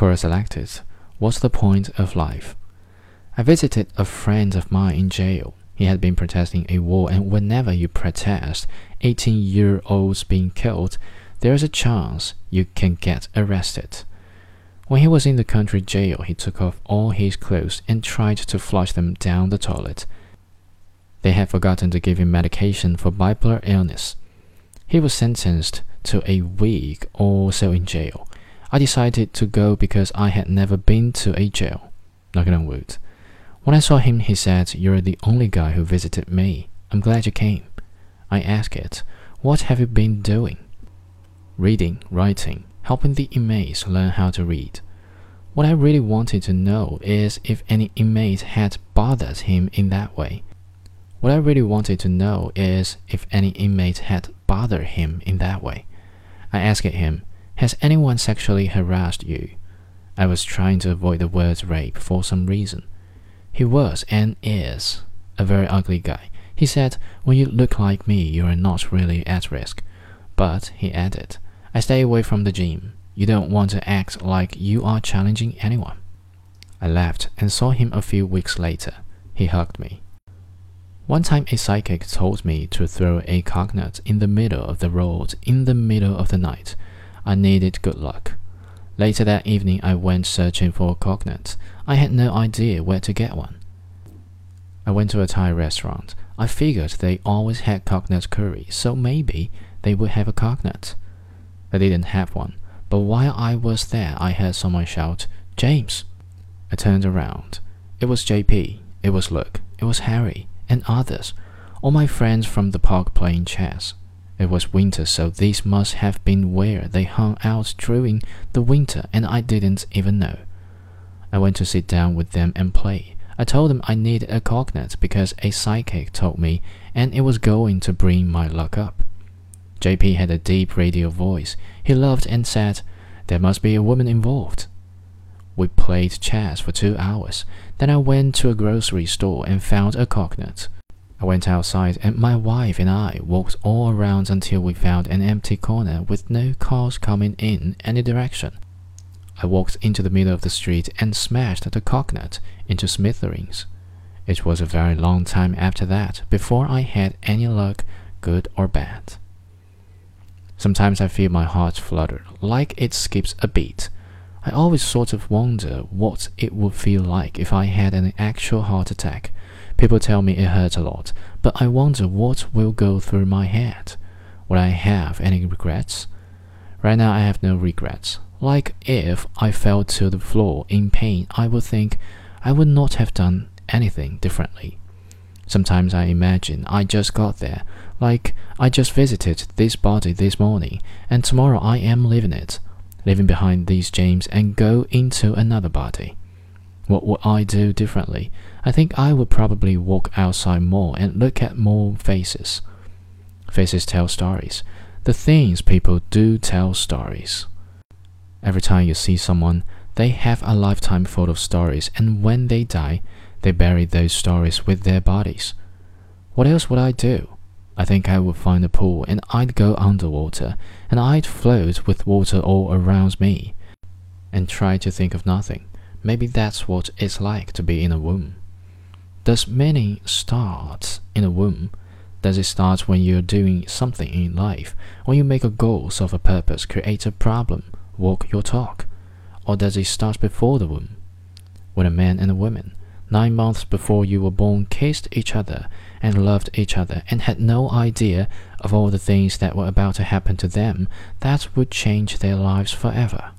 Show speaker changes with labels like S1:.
S1: Quora selected What's the point of life? I visited a friend of mine in jail. He had been protesting a war, and whenever you protest 18 year olds being killed, there's a chance you can get arrested. When he was in the country jail, he took off all his clothes and tried to flush them down the toilet. They had forgotten to give him medication for bipolar illness. He was sentenced to a week or so in jail. I decided to go because I had never been to a jail. Knocking on wood. When I saw him, he said, You're the only guy who visited me. I'm glad you came. I asked it, What have you been doing? Reading, writing, helping the inmates learn how to read. What I really wanted to know is if any inmate had bothered him in that way. What I really wanted to know is if any inmate had bothered him in that way. I asked him, Has anyone sexually harassed you? I was trying to avoid the word rape for some reason. He was and is a very ugly guy. He said, When you look like me, you are not really at risk. But, he added, I stay away from the gym. You don't want to act like you are challenging anyone. I left and saw him a few weeks later. He hugged me. One time a psychic told me to throw a coconut in the middle of the road in the middle of the night. I needed good luck. Later that evening, I went searching for a coconut. I had no idea where to get one. I went to a Thai restaurant. I figured they always had coconut curry, so maybe they would have a coconut. They didn't have one, but while I was there, I heard someone shout, James! I turned around. It was JP, it was Luke, it was Harry, and others, all my friends from the park playing chess. It was winter, so this must have been where they hung out during the winter, and I didn't even know. I went to sit down with them and play. I told them I needed a coconut because a psychic told me, and it was going to bring my luck up. JP had a deep radio voice. He laughed and said, There must be a woman involved. We played chess for two hours. Then I went to a grocery store and found a coconut. I went outside, and my wife and I walked all around until we found an empty corner with no cars coming in any direction. I walked into the middle of the street and smashed the coconut into smithereens. It was a very long time after that before I had any luck, good or bad. Sometimes I feel my heart flutter, like it skips a beat. I always sort of wonder what it would feel like if I had an actual heart attack. People tell me it hurts a lot, but I wonder what will go through my head. Would I have any regrets? Right now, I have no regrets. Like if I fell to the floor in pain, I would think I would not have done anything differently. Sometimes I imagine I just got there, like I just visited this body this morning, and tomorrow I am leaving it leaving behind these James and go into another body. What would I do differently? I think I would probably walk outside more and look at more faces. Faces tell stories. The things people do tell stories. Every time you see someone, they have a lifetime full of stories, and when they die, they bury those stories with their bodies. What else would I do? I think I would find a pool and I'd go underwater and I'd float with water all around me and try to think of nothing. Maybe that's what it's like to be in a womb. Does meaning start in a womb? Does it start when you're doing something in life? When you make a goal, solve a purpose, create a problem, walk your talk? Or does it start before the womb? When a man and a woman nine months before you were born, kissed each other and loved each other and had no idea of all the things that were about to happen to them that would change their lives forever.